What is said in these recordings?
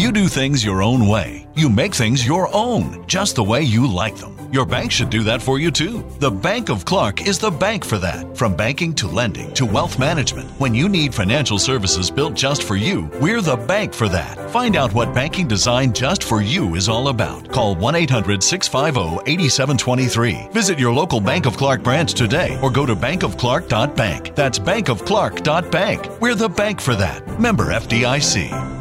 You do things your own way. You make things your own, just the way you like them. Your bank should do that for you too. The Bank of Clark is the bank for that. From banking to lending to wealth management, when you need financial services built just for you, we're the bank for that. Find out what banking designed just for you is all about. Call 1 800 650 8723. Visit your local Bank of Clark branch today or go to bankofclark.bank. That's bankofclark.bank. We're the bank for that. Member FDIC.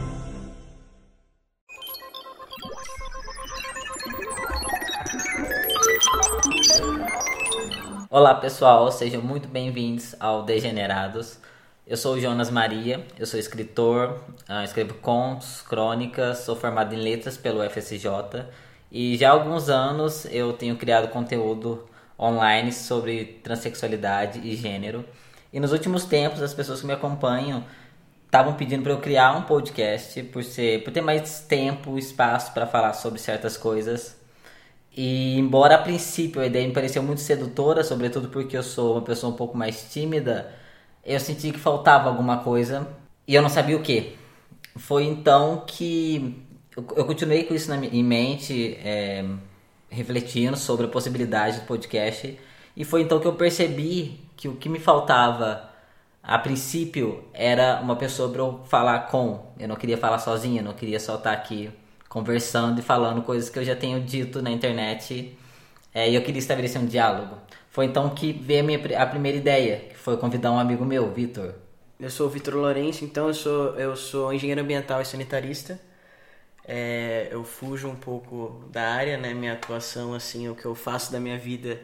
Olá pessoal, sejam muito bem-vindos ao Degenerados. Eu sou Jonas Maria, eu sou escritor, ah, escrevo contos, crônicas, sou formado em letras pelo FSJ e já há alguns anos eu tenho criado conteúdo online sobre transexualidade e gênero. E nos últimos tempos as pessoas que me acompanham estavam pedindo para eu criar um podcast por ser, por ter mais tempo, espaço para falar sobre certas coisas e embora a princípio a ideia me pareceu muito sedutora, sobretudo porque eu sou uma pessoa um pouco mais tímida, eu senti que faltava alguma coisa e eu não sabia o que. Foi então que eu continuei com isso em mente, é, refletindo sobre a possibilidade do podcast, e foi então que eu percebi que o que me faltava a princípio era uma pessoa para eu falar com. Eu não queria falar sozinha, não queria só estar aqui conversando e falando coisas que eu já tenho dito na internet é, e eu queria estabelecer um diálogo. Foi então que veio a, minha, a primeira ideia, que foi convidar um amigo meu, Vitor. Eu sou o Vitor Lourenço, então eu sou, eu sou engenheiro ambiental e sanitarista. É, eu fujo um pouco da área, né? Minha atuação, assim, o que eu faço da minha vida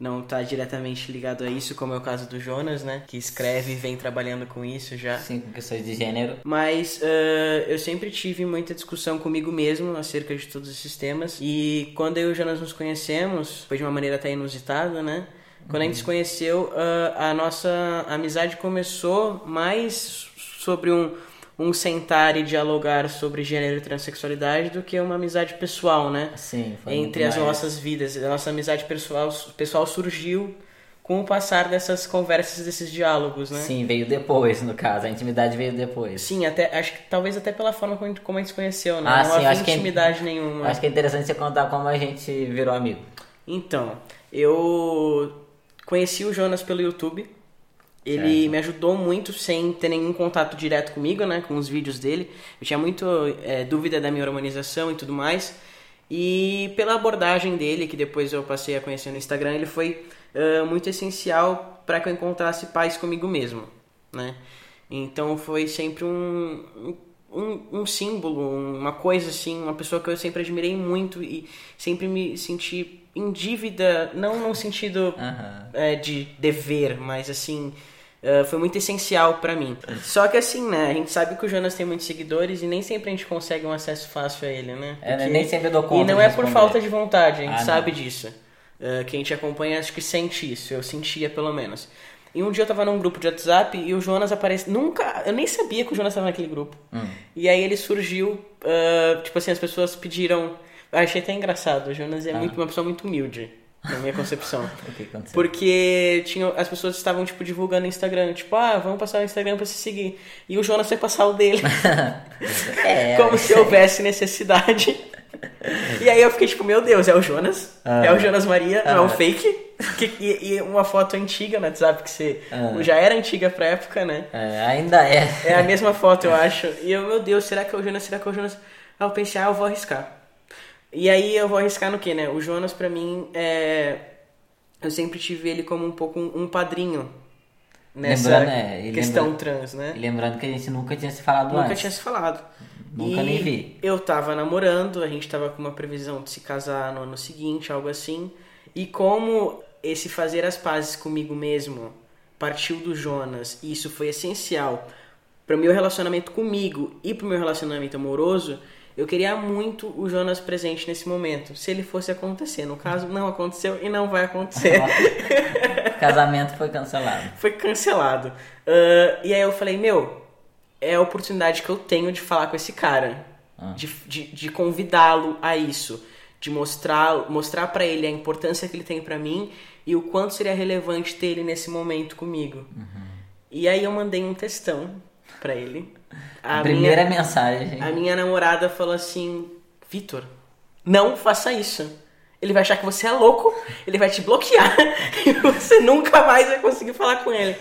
não está diretamente ligado a isso, como é o caso do Jonas, né? Que escreve e vem trabalhando com isso já. Sim, com questões de gênero. Mas uh, eu sempre tive muita discussão comigo mesmo acerca de todos esses temas. E quando eu e o Jonas nos conhecemos, foi de uma maneira até inusitada, né? Quando a gente se conheceu, uh, a nossa amizade começou mais sobre um, um sentar e dialogar sobre gênero e transexualidade do que uma amizade pessoal, né? Sim, foi Entre as mais. nossas vidas. A nossa amizade pessoal, pessoal surgiu com o passar dessas conversas, desses diálogos, né? Sim, veio depois, no caso. A intimidade veio depois. Sim, até acho que talvez até pela forma como a gente, como a gente se conheceu, né? Ah, Não sim, havia é intimidade nenhuma. Acho que é interessante você contar como a gente virou amigo. Então, eu conheci o Jonas pelo YouTube. Ele certo. me ajudou muito sem ter nenhum contato direto comigo, né? Com os vídeos dele. Eu tinha muito é, dúvida da minha hormonização e tudo mais. E pela abordagem dele, que depois eu passei a conhecer no Instagram, ele foi uh, muito essencial para que eu encontrasse paz comigo mesmo, né? Então foi sempre um, um, um, símbolo, uma coisa assim, uma pessoa que eu sempre admirei muito e sempre me senti em dívida, não no sentido uhum. é, de dever, mas assim, Uh, foi muito essencial para mim. Só que assim, né? A gente sabe que o Jonas tem muitos seguidores e nem sempre a gente consegue um acesso fácil a ele, né? Porque... É, nem sempre dou conta. E não é por falta de vontade, a gente ah, sabe não. disso. Uh, quem te acompanha acho que sente isso, eu sentia pelo menos. E um dia eu tava num grupo de WhatsApp e o Jonas aparece. Nunca. Eu nem sabia que o Jonas tava naquele grupo. Hum. E aí ele surgiu. Uh, tipo assim, as pessoas pediram. Eu achei até engraçado. O Jonas é ah. muito, uma pessoa muito humilde na minha concepção. que? Porque tinha, as pessoas estavam, tipo, divulgando no Instagram, tipo, ah, vamos passar o Instagram pra se seguir. E o Jonas foi passar o dele. é. Como se houvesse necessidade. E aí eu fiquei tipo, meu Deus, é o Jonas? Ah. É o Jonas Maria? Ah. Não é o fake? Que, e, e, uma foto antiga no WhatsApp, que você ah. já era antiga pra época, né? É, ainda é. É a mesma foto, eu acho. E eu, meu Deus, será que é o Jonas? Será que é o Jonas? Aí eu pensei, ah, eu vou arriscar. E aí eu vou arriscar no que, né? O Jonas, pra mim, é... eu sempre tive ele como um pouco um, padrinho nessa é, questão lembra... trans, né? E lembrando que a gente nunca tinha se falado nunca antes. Nunca tinha se falado. Nunca e nem vi. Eu tava namorando, a gente tava com uma previsão de se casar no ano seguinte, algo assim. E como esse fazer as pazes comigo mesmo partiu do Jonas, e isso foi essencial para o meu relacionamento comigo e para o meu relacionamento amoroso, eu queria muito o Jonas presente nesse momento, se ele fosse acontecer. No caso, não aconteceu e não vai acontecer. Casamento foi cancelado. Foi cancelado. Uh, e aí eu falei, meu, é a oportunidade que eu tenho de falar com esse cara, ah. de, de, de convidá-lo a isso, de mostrar, mostrar para ele a importância que ele tem para mim e o quanto seria relevante ter ele nesse momento comigo. Uhum. E aí eu mandei um textão para ele A, a primeira minha, mensagem. A minha namorada falou assim: Vitor, não faça isso. Ele vai achar que você é louco, ele vai te bloquear e você nunca mais vai conseguir falar com ele.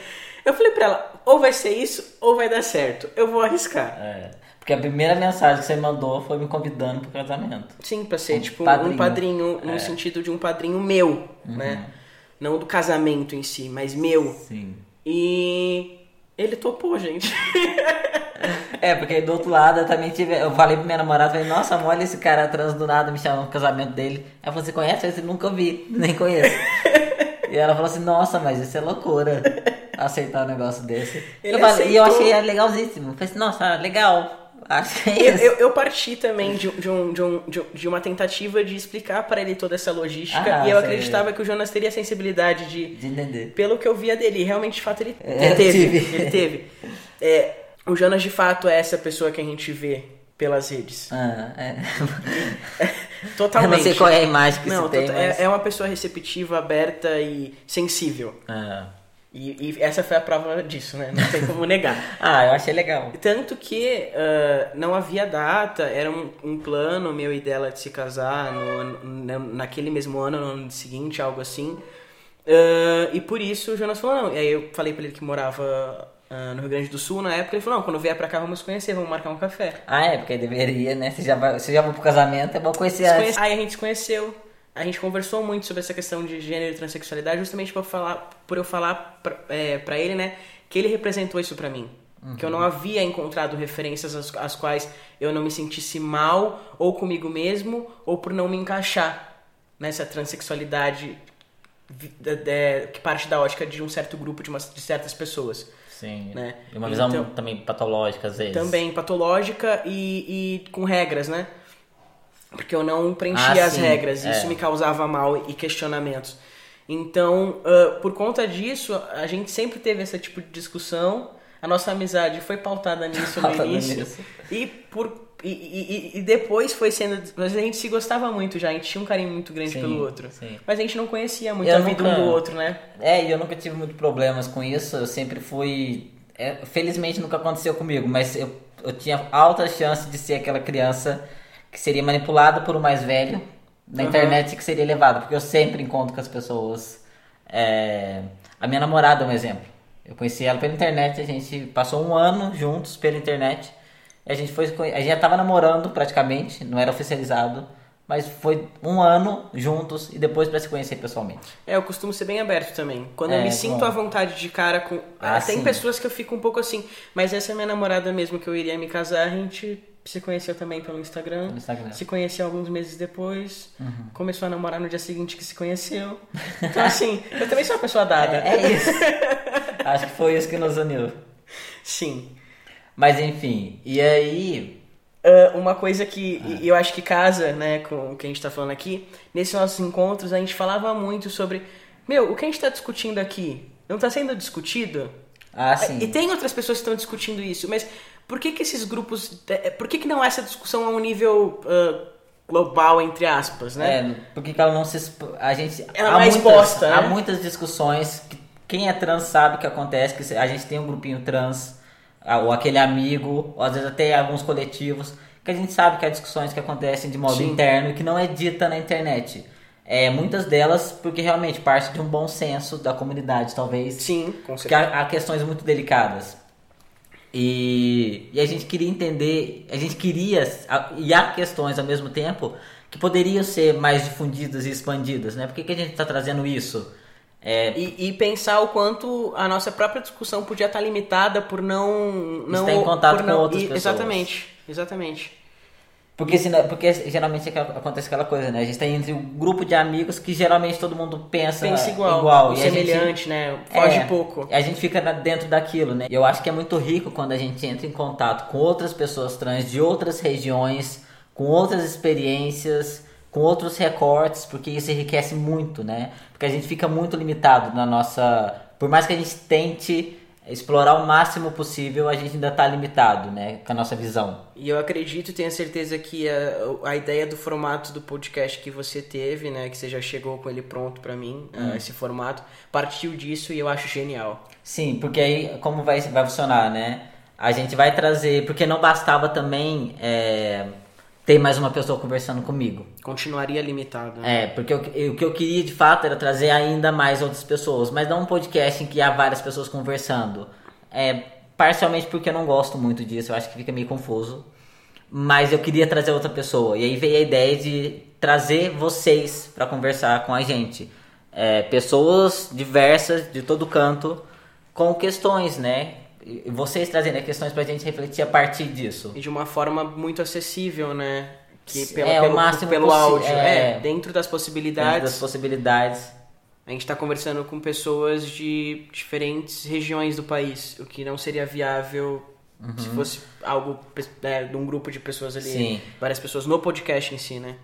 Eu falei pra ela: ou vai ser isso, ou vai dar certo. Eu vou arriscar. É. Porque a primeira mensagem que você mandou foi me convidando pro casamento. Sim, pra ser um tipo padrinho. um padrinho, no é. sentido de um padrinho meu, uhum. né? Não do casamento em si, mas meu. Sim. E ele topou, gente. É, porque do outro lado eu também tive. Eu falei pra minha namorada, falei, nossa, olha esse cara trans do nada me chamando pro casamento dele. Ela falou, você conhece? Eu disse, nunca vi, nem conheço. e ela falou assim, nossa, mas isso é loucura. Aceitar um negócio desse. Eu falei, e eu achei legalzíssimo. Falei assim, nossa, legal. Acho que é isso. Eu, eu, parti também de, de, um, de, um, de uma tentativa de explicar para ele toda essa logística. Ah, e eu acreditava que o Jonas teria a sensibilidade de, de entender. Pelo que eu via dele. Realmente, de fato, ele, é, teve. Ele teve. É, o Jonas, de fato, é essa pessoa que a gente vê pelas redes. Ah, é. Totalmente. Eu não sei qual é a imagem que não, você tem, tota- mas... é, uma pessoa receptiva, aberta e sensível. Ah. E, e, essa foi a prova disso, né? Não tem como negar. ah, eu achei legal. Tanto que uh, não havia data, era um, um, plano meu e dela de se casar no, naquele mesmo ano, no ano seguinte, algo assim. Uh, e por isso o Jonas falou, não. E aí eu falei pra ele que morava uh, no Rio Grande do Sul na época, ele falou, não, quando vier pra cá vamos conhecer, vamos marcar um café. Ah, é, porque deveria, né? Você já vai, você já vai pro casamento, é bom conhecer antes. Aí a gente se conheceu, a gente conversou muito sobre essa questão de gênero e transexualidade, justamente por, falar, por eu falar pra, é, ele, né, que ele representou isso pra mim. Uhum. Que eu não havia encontrado referências às, às quais eu não me sentisse mal, ou comigo mesmo, ou por não me encaixar nessa transexualidade de, de, que parte da ótica de um certo grupo, de, de certas pessoas. Sim. Né? E uma visão então, também patológica, às vezes. Também patológica e, e com regras, né? Porque eu não preenchia ah, as regras, e é. isso me causava mal e questionamentos. Então, uh, por conta disso, a gente sempre teve esse tipo de discussão. A nossa amizade foi pautada nisso no início. Nisso. E por e, e, e, depois foi sendo. Mas a gente se gostava muito já, a gente tinha um carinho muito grande sim, pelo outro. Sim. Mas a gente não conhecia muito eu a vida nunca, um do outro, né? É, e eu nunca tive muito problemas com isso. Eu sempre fui. É, felizmente nunca aconteceu comigo, mas eu, eu tinha alta chance de ser aquela criança que seria manipulada por um mais velho na uhum. internet que seria levado. Porque eu sempre encontro com as pessoas. É, a minha namorada é um exemplo. Eu conheci ela pela internet, a gente passou um ano juntos pela internet. A gente foi, a gente já tava namorando praticamente, não era oficializado, mas foi um ano juntos e depois para se conhecer pessoalmente. É, eu costumo ser bem aberto também. Quando é, eu me sinto à vontade de cara com. Ah, tem sim. pessoas que eu fico um pouco assim, mas essa é minha namorada mesmo que eu iria me casar, a gente se conheceu também pelo Instagram. Instagram. Se conheceu alguns meses depois. Uhum. Começou a namorar no dia seguinte que se conheceu. Então, assim, eu também sou uma pessoa dada. É, é isso. Acho que foi isso que nos uniu. Sim. Mas enfim, e aí. Uh, uma coisa que ah. eu acho que casa né, com o que a gente está falando aqui, nesses nossos encontros a gente falava muito sobre: meu, o que a gente está discutindo aqui não está sendo discutido? Ah, sim. E tem outras pessoas que estão discutindo isso, mas por que, que esses grupos. Eh, por que, que não essa discussão a um nível. Uh, global entre aspas, né? É, porque ela não se a gente ela há é muitas, exposta, né? há muitas discussões que quem é trans sabe o que acontece que a gente tem um grupinho trans ou aquele amigo, ou às vezes até alguns coletivos, que a gente sabe que há discussões que acontecem de modo Sim. interno e que não é dita na internet. É, muitas delas porque realmente parte de um bom senso da comunidade, talvez. Sim, com certeza. Que há, há questões muito delicadas. E, e, a gente queria entender, a gente queria, e há questões ao mesmo tempo que poderiam ser mais difundidas e expandidas, né? Por que, que a gente está trazendo isso? É... E, e, pensar o quanto a nossa própria discussão podia estar limitada por não. não estar em contato não, com outras pessoas. Exatamente, exatamente. Porque, porque geralmente é acontece aquela coisa, né? A gente está entre um grupo de amigos que geralmente todo mundo pensa, pensa igual, igual. Semelhante, gente, né? Foge é, pouco. A gente fica dentro daquilo, né? Eu acho que é muito rico quando a gente entra em contato com outras pessoas trans de outras regiões, com outras experiências, com outros recortes, porque isso enriquece muito, né? Porque a gente fica muito limitado na nossa. Por mais que a gente tente explorar o máximo possível, a gente ainda está limitado, né? Com a nossa visão. E eu acredito e tenho certeza que a, a ideia do formato do podcast que você teve, né? Que você já chegou com ele pronto para mim, hum. uh, esse formato, partiu disso e eu acho genial. Sim, porque aí como vai, vai funcionar, né? a gente vai trazer, porque não bastava também é, ter mais uma pessoa conversando comigo. Continuaria limitado. Né? É, porque eu, eu, o que eu queria de fato era trazer ainda mais outras pessoas, mas não um podcast em que há várias pessoas conversando. É, parcialmente porque eu não gosto muito disso, eu acho que fica meio confuso. Mas eu queria trazer outra pessoa. E aí veio a ideia de trazer vocês para conversar com a gente. É, pessoas diversas de todo canto com questões, né? E vocês trazendo questões pra gente refletir a partir disso. E de uma forma muito acessível, né? Que pelo, é, pelo, o máximo pelo áudio. É, é, dentro das possibilidades. Dentro das possibilidades. A gente está conversando com pessoas de diferentes regiões do país, o que não seria viável uhum. se fosse algo é, de um grupo de pessoas ali, Sim. várias pessoas no podcast em si, né?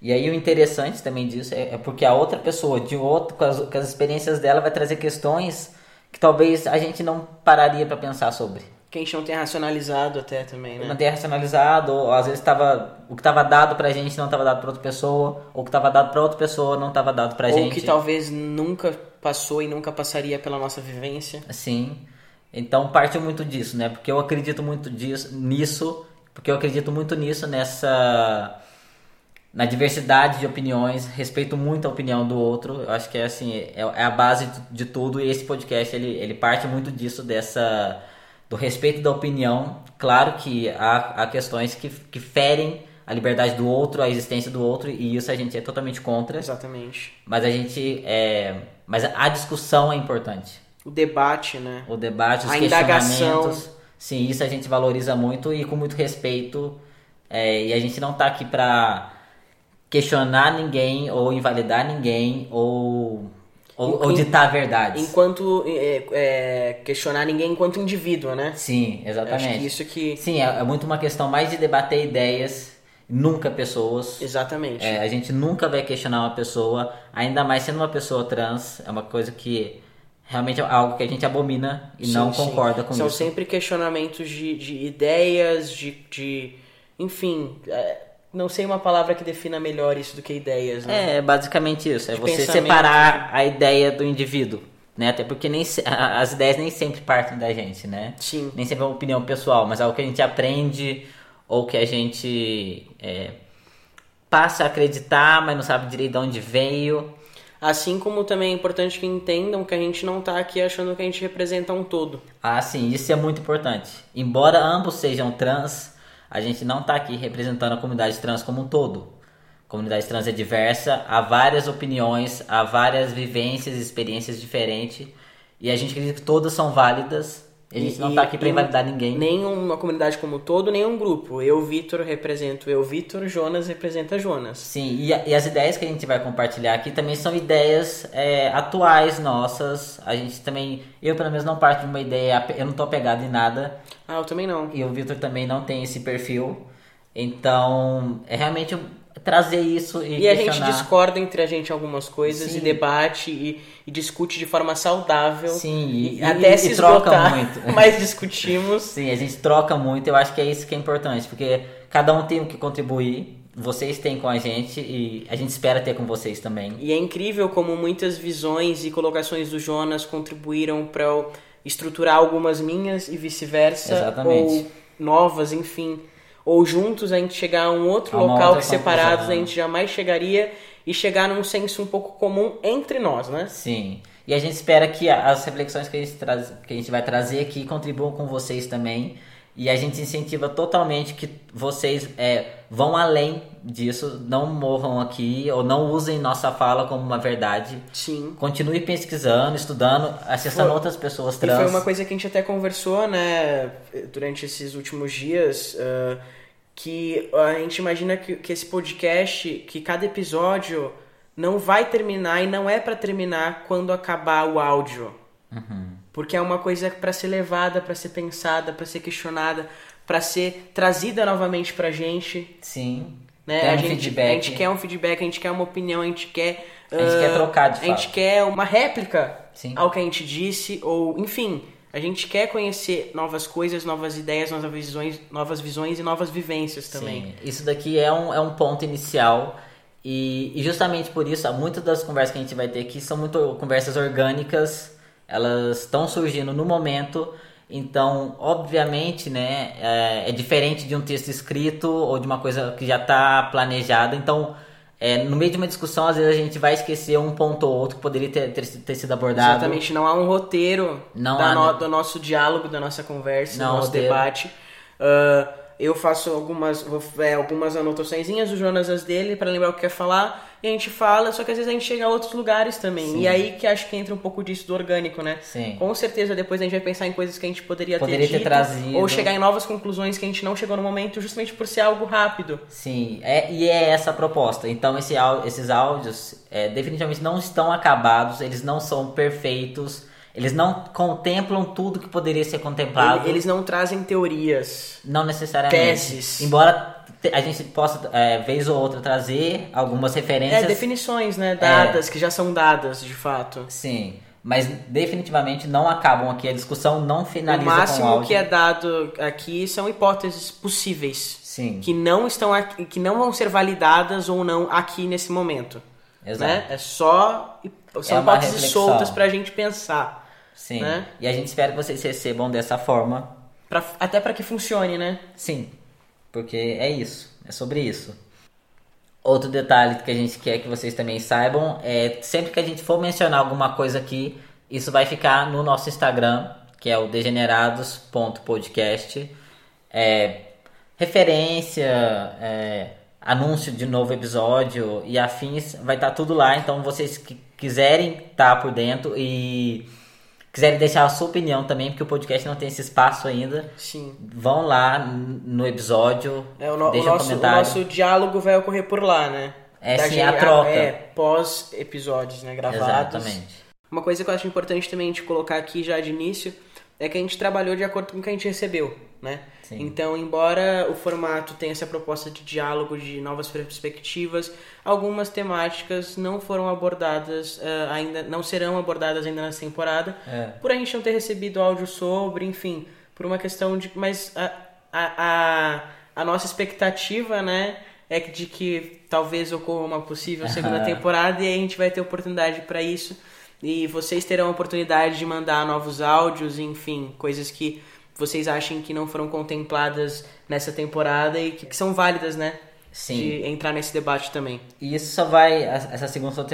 E aí o interessante também disso é, é porque a outra pessoa, de outro, com as, com as experiências dela, vai trazer questões que talvez a gente não pararia para pensar sobre. Que a gente não tenha racionalizado até também, né? Não tenha racionalizado, ou às vezes tava, o que estava dado pra gente não estava dado pra outra pessoa, ou o que estava dado pra outra pessoa não estava dado pra ou gente. Ou que talvez nunca passou e nunca passaria pela nossa vivência. Sim. Então parte muito disso, né? Porque eu acredito muito disso, nisso, porque eu acredito muito nisso, nessa na diversidade de opiniões, respeito muito a opinião do outro. Eu acho que é assim, é, é a base de tudo e esse podcast ele, ele parte muito disso dessa do respeito da opinião. Claro que há, há questões que, que ferem a liberdade do outro, a existência do outro e isso a gente é totalmente contra. Exatamente. Mas a gente é, mas a discussão é importante. O debate, né? O debate, os a questionamentos. Indagação. Sim, isso a gente valoriza muito e com muito respeito. É, e a gente não tá aqui pra questionar ninguém ou invalidar ninguém ou ou, ou ditar a verdade. Enquanto é, é, questionar ninguém enquanto indivíduo, né? Sim, exatamente. Acho que isso que sim é, é, muito uma questão mais de debater ideias, nunca pessoas. Exatamente. É, a gente nunca vai questionar uma pessoa, ainda mais sendo uma pessoa trans, é uma coisa que realmente é algo que a gente abomina e sim, não concorda sim. com São isso. São sempre questionamentos de, de ideias, de, de enfim. É não sei uma palavra que defina melhor isso do que ideias, né? É, basicamente isso. É você separar a ideia do indivíduo. Né? Até porque nem, as ideias nem sempre partem da gente, né? Sim. Nem sempre é uma opinião pessoal, mas é algo que a gente aprende ou que a gente é, passa a acreditar, mas não sabe direito de onde veio. Assim como também é importante que entendam que a gente não está aqui achando que a gente representa um todo. Ah, sim, isso é muito importante. Embora ambos sejam trans, a gente não está aqui representando a comunidade trans como um todo. A comunidade trans é diversa, há várias opiniões, há várias vivências e experiências diferentes. E a gente acredita que todas são válidas a gente e, não tá aqui para invalidar ninguém. Nem uma comunidade como um todo, nem um grupo. Eu, Vitor, represento eu, Vitor, Jonas representa Jonas. Sim, e, e, as ideias que a gente vai compartilhar aqui também são ideias é, atuais nossas. A gente também, eu pelo menos não parto de uma ideia, eu não tô apegado em nada. Ah, eu também não. E o Vitor também não tem esse perfil. Então, é realmente trazer isso e E a gente discorda entre a gente algumas coisas Sim. e debate e, e, discute de forma saudável. Sim, e, e até se troca muito. Mas discutimos. Sim, a gente troca muito. Eu acho que é isso que é importante, porque cada um tem o que contribuir. Vocês têm com a gente e a gente espera ter com vocês também. E é incrível como muitas visões e colocações do Jonas contribuíram para estruturar algumas minhas e vice-versa. Ou novas, enfim ou juntos a gente chegar a um outro a local que separados a gente jamais chegaria e chegar num senso um pouco comum entre nós, né? Sim. E a gente espera que as reflexões que a gente, traz, que a gente vai trazer aqui contribuam com vocês também. E a gente incentiva totalmente que vocês é, vão além disso, não morram aqui ou não usem nossa fala como uma verdade. Sim. Continue pesquisando, estudando, acessando foi, outras pessoas trans. E foi uma coisa que a gente até conversou, né, durante esses últimos dias, uh, que a gente imagina que, que esse podcast, que cada episódio não vai terminar e não é para terminar quando acabar o áudio. Uhum. Porque é uma coisa para ser levada, para ser pensada, para ser questionada, para ser trazida novamente pra gente. Sim. Né? a, um gente, feedback. a gente quer um feedback, a gente quer uma opinião, a gente quer. A gente uh, quer trocar de fato. A gente quer uma réplica Sim. ao que a gente disse, ou enfim. A gente quer conhecer novas coisas, novas ideias, novas visões, novas visões e novas vivências também. Sim. Isso daqui é um, é um ponto inicial. E, e justamente por isso, muitas das conversas que a gente vai ter aqui são muito conversas orgânicas elas estão surgindo no momento Então, obviamente, né, é, é diferente de um texto escrito ou de uma coisa que já está planejada. Então, é, no meio de uma discussão, às vezes a gente vai esquecer um ponto ou outro que poderia ter, ter, ter sido abordado. Exatamente, não há um roteiro Não há, no- né? do nosso diálogo, da nossa conversa, Não do nosso roteiro. debate. Ah, eu faço algumas, é, algumas anotaçõezinhas, o Jonas as dele, para lembrar o que quer falar, e a gente fala, só que às vezes a gente chega a outros lugares também. Sim. E aí que acho que entra um pouco disso do orgânico, né? Sim. Com certeza depois a gente vai pensar em coisas que a gente poderia, Poderia ter ter dito, trazido. ou chegar em novas conclusões que a gente não chegou no momento, justamente por ser algo rápido. Sim, é, e é essa a proposta. Então esse, esses áudios é, definitivamente não estão acabados, eles não são perfeitos, eles não contemplam tudo que poderia ser contemplado. Eles não trazem teorias. Não necessariamente. Teses. Embora a gente possa, é, vez ou outra, trazer algumas referências. É, definições, né? Dadas, que já são dadas, de fato. Sim, mas definitivamente não acabam aqui. A discussão não O finaliza com o máximo áudio. que é dado aqui são hipóteses possíveis. Sim, Que não estão aqui, que não vão ser validadas ou não aqui nesse momento. exato. Né? É só são É hipóteses reflexão. soltas pra gente pensar. Sim. né? E a gente espera que vocês recebam dessa forma. Pra, até para que funcione, né? Sim, porque é isso, é sobre isso. Outro detalhe que a gente quer que vocês também saibam é sempre que a gente for mencionar alguma coisa aqui, isso vai ficar no nosso Instagram, que é o degenerados.podcast. É, referência, é, anúncio de novo episódio e afins, vai estar tudo lá. Então vocês que quiserem estar por dentro e quiserem deixar a sua opinião também, porque o podcast não tem esse espaço ainda, Sim. vão lá no episódio, É, o, no- o deixa um nosso, o nosso diálogo vai ocorrer por lá, né? É, Da sim, a gente- troca. É, pós-episódios, né? Gravados. Exatamente. Uma coisa que eu acho importante também a gente colocar aqui já de início é que a gente trabalhou de acordo com o que a gente recebeu, né? Sim. Então, embora o formato tenha essa proposta de diálogo, de novas perspectivas, algumas temáticas não foram abordadas eh, ainda, não serão abordadas ainda nessa temporada, É. por a gente não ter recebido áudio sobre, enfim, por uma questão de, mas a, a, a, a nossa expectativa, né? É de que talvez ocorra uma possível segunda temporada e a gente vai ter oportunidade para isso. E vocês terão a oportunidade de mandar novos áudios, enfim, coisas que vocês achem que não foram contempladas nessa temporada e que, que são válidas, né? Sim. De entrar nesse debate também. E isso só vai. Essa segunda,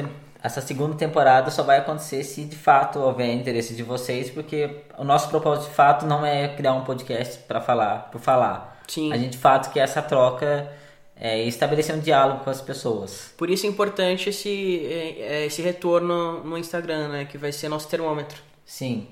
essa segunda temporada só vai acontecer se de fato houver interesse de vocês, porque o nosso propósito de fato não é criar um podcast para falar, por falar. Sim. A gente de fato quer essa troca é, estabelecer um diálogo com as pessoas. Por isso é importante esse, eh, esse retorno no Instagram, né? Que vai ser nosso termômetro. Sim.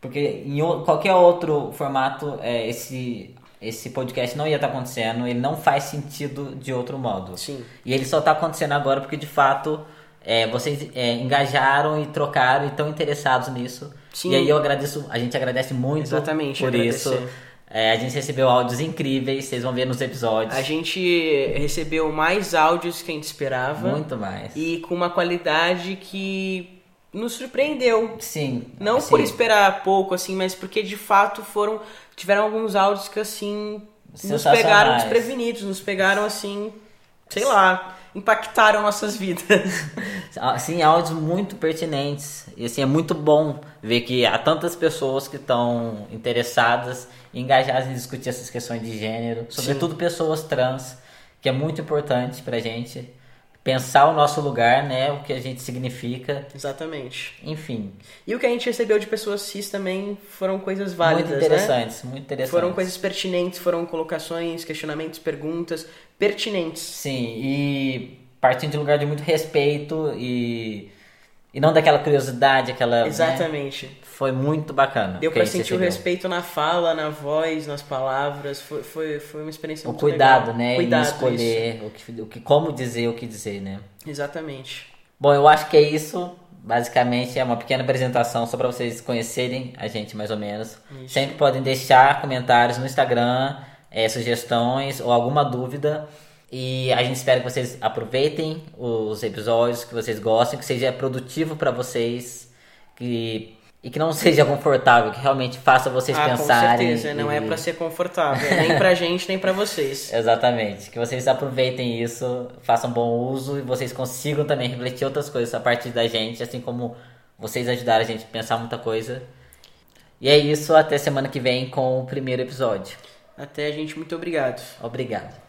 Porque em qualquer outro formato, é, esse, esse podcast não ia estar acontecendo, ele não faz sentido de outro modo. Sim. E ele só está acontecendo agora porque de fato é, vocês é, engajaram e trocaram e estão interessados nisso. Sim. E aí eu agradeço, a gente agradece muito Exatamente, por agradecer. isso. É, a gente recebeu áudios incríveis, vocês vão ver nos episódios. A gente recebeu mais áudios que a gente esperava. Muito mais. E com uma qualidade que nos surpreendeu. Sim. Não assim, por esperar pouco, assim, mas porque de fato foram. Tiveram alguns áudios que assim. Nos pegaram desprevenidos, nos pegaram assim. Sei lá. Impactaram nossas vidas. Assim, áudios muito pertinentes. E assim, é muito bom ver que há tantas pessoas que estão interessadas e engajadas em discutir essas questões de gênero, sobretudo pessoas trans, que é muito importante pra gente pensar o nosso lugar, né, o que a gente significa, Exatamente. enfim, E o que a gente recebeu de pessoas cis também foram coisas válidas, muito né? interessantes, muito interessantes. Foram coisas pertinentes, foram colocações, questionamentos, perguntas pertinentes. Sim, e partindo de um lugar de muito respeito e e não daquela curiosidade, aquela, né, Exatamente. foi muito bacana. Deu pra sentir o respeito na fala, na voz, nas palavras. Foi, foi, foi uma experiência o muito cuidado, legal. né? Cuidado, em escolher o que, o que, como dizer o que dizer, né? Exatamente. Bom, eu acho que é isso. Basicamente é uma pequena apresentação só para vocês conhecerem a gente mais ou menos. Isso. Sempre podem deixar comentários no Instagram, eh, sugestões ou alguma dúvida. E a gente espera que vocês aproveitem os episódios, que vocês gostem, que seja produtivo para vocês, que e que não seja confortável, que realmente faça vocês ah, com pensarem. certeza. Não e- é pra ser confortável. nem pra gente, nem pra vocês. Exatamente. Que vocês aproveitem isso, façam bom uso e vocês consigam também refletir outras coisas a partir da gente, assim como vocês ajudaram a gente a pensar muita coisa. E é isso, até semana que vem com o primeiro episódio. Até, gente, muito obrigado. Obrigado.